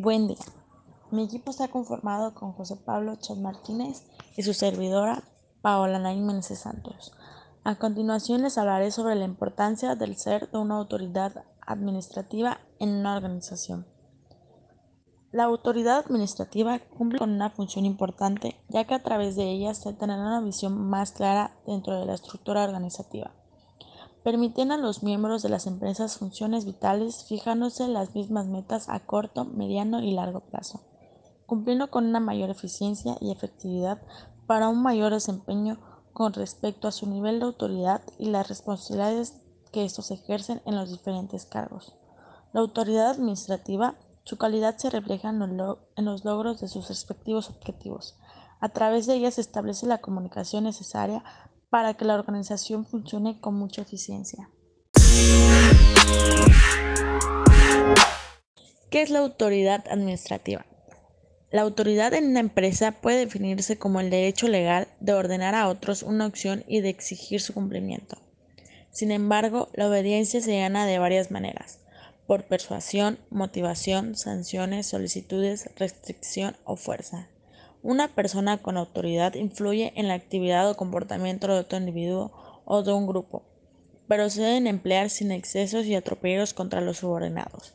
Buen día. Mi equipo está conformado con José Pablo Chas Martínez y su servidora Paola Meneses Santos. A continuación les hablaré sobre la importancia del ser de una autoridad administrativa en una organización. La autoridad administrativa cumple con una función importante ya que a través de ella se tendrá una visión más clara dentro de la estructura organizativa. Permiten a los miembros de las empresas funciones vitales fijándose las mismas metas a corto, mediano y largo plazo, cumpliendo con una mayor eficiencia y efectividad para un mayor desempeño con respecto a su nivel de autoridad y las responsabilidades que estos ejercen en los diferentes cargos. La autoridad administrativa, su calidad se refleja en los, logros de sus respectivos objetivos. A través de ella se establece la comunicación necesaria para que la organización funcione con mucha eficiencia. ¿Qué es la autoridad administrativa? La autoridad en una empresa puede definirse como el derecho legal de ordenar a otros una opción y de exigir su cumplimiento. Sin embargo, la obediencia se gana de varias maneras, por persuasión, motivación, sanciones, solicitudes, restricción o fuerza. Una persona con autoridad influye en la actividad o comportamiento de otro individuo o de un grupo, pero se deben emplear sin excesos y atropellos contra los subordinados.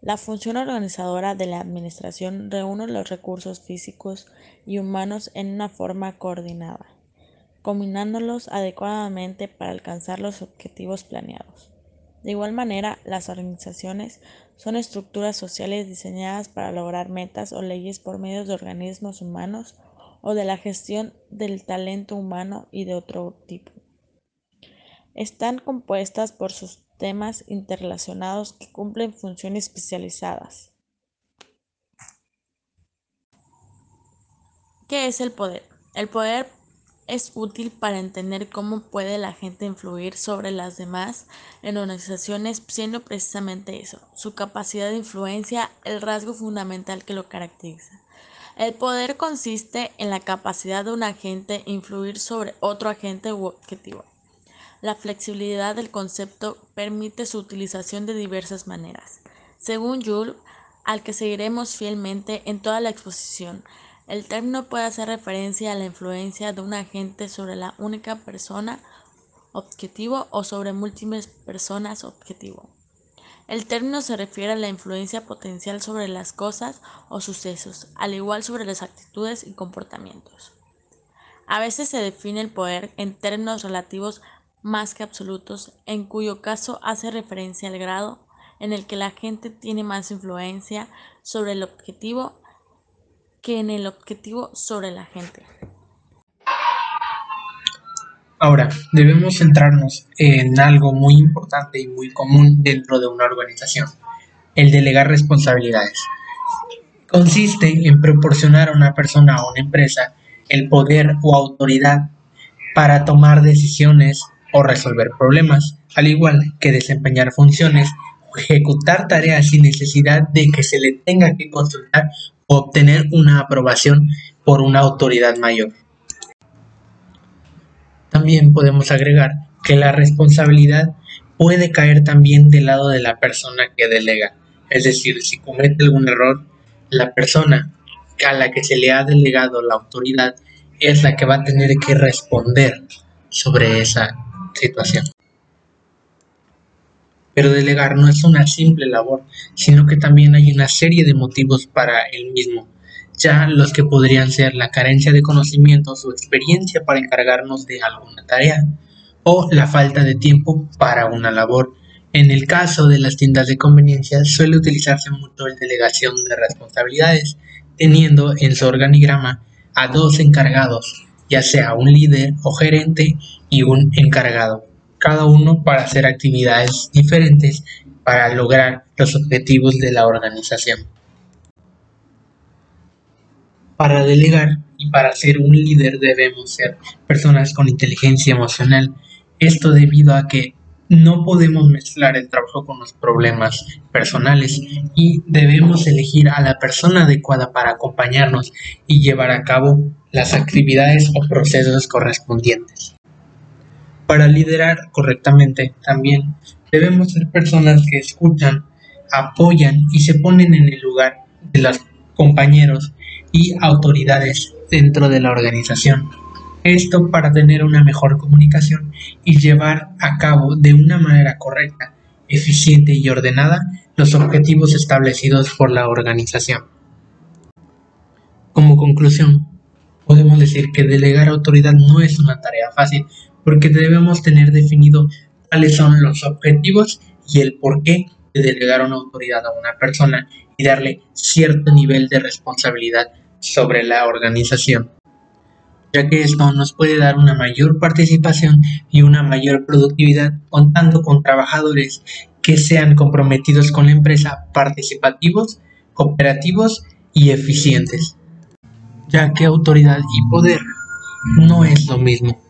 La función organizadora de la administración reúne los recursos físicos y humanos en una forma coordinada, combinándolos adecuadamente para alcanzar los objetivos planeados. De igual manera, las organizaciones son estructuras sociales diseñadas para lograr metas o leyes por medio de organismos humanos o de la gestión del talento humano y de otro tipo. Están compuestas por sistemas interrelacionados que cumplen funciones especializadas. ¿Qué es el poder? El poder es útil para entender cómo puede la gente influir sobre las demás en organizaciones, siendo precisamente eso, su capacidad de influencia, el rasgo fundamental que lo caracteriza. El poder consiste en la capacidad de un agente influir sobre otro agente u objetivo. La flexibilidad del concepto permite su utilización de diversas maneras. Según Jules, al que seguiremos fielmente en toda la exposición, el término puede hacer referencia a la influencia de un agente sobre la única persona objetivo o sobre múltiples personas objetivo. El término se refiere a la influencia potencial sobre las cosas o sucesos, al igual sobre las actitudes y comportamientos. A veces se define el poder en términos relativos más que absolutos, en cuyo caso hace referencia al grado en el que la gente tiene más influencia sobre el objetivo que en el objetivo sobre la gente. Ahora, debemos centrarnos en algo muy importante y muy común dentro de una organización, el delegar responsabilidades. Consiste en proporcionar a una persona o una empresa el poder o autoridad para tomar decisiones o resolver problemas, al igual que desempeñar funciones o ejecutar tareas sin necesidad de que se le tenga que consultar obtener una aprobación por una autoridad mayor. También podemos agregar que la responsabilidad puede caer también del lado de la persona que delega, es decir, si comete algún error, la persona a la que se le ha delegado la autoridad es la que va a tener que responder sobre esa situación. Pero delegar no es una simple labor, sino que también hay una serie de motivos para el mismo, ya los que podrían ser la carencia de conocimientos o experiencia para encargarnos de alguna tarea, o la falta de tiempo para una labor. En el caso de las tiendas de conveniencia suele utilizarse mucho la delegación de responsabilidades, teniendo en su organigrama a dos encargados, ya sea un líder o gerente y un encargado cada uno para hacer actividades diferentes para lograr los objetivos de la organización. Para delegar y para ser un líder debemos ser personas con inteligencia emocional. Esto debido a que no podemos mezclar el trabajo con los problemas personales y debemos elegir a la persona adecuada para acompañarnos y llevar a cabo las actividades o procesos correspondientes. Para liderar correctamente también debemos ser personas que escuchan, apoyan y se ponen en el lugar de los compañeros y autoridades dentro de la organización. Esto para tener una mejor comunicación y llevar a cabo de una manera correcta, eficiente y ordenada los objetivos establecidos por la organización. Como conclusión, podemos decir que delegar autoridad no es una tarea fácil porque debemos tener definido cuáles son los objetivos y el por qué de delegar una autoridad a una persona y darle cierto nivel de responsabilidad sobre la organización, ya que esto nos puede dar una mayor participación y una mayor productividad contando con trabajadores que sean comprometidos con la empresa, participativos, cooperativos y eficientes, ya que autoridad y poder no es lo mismo.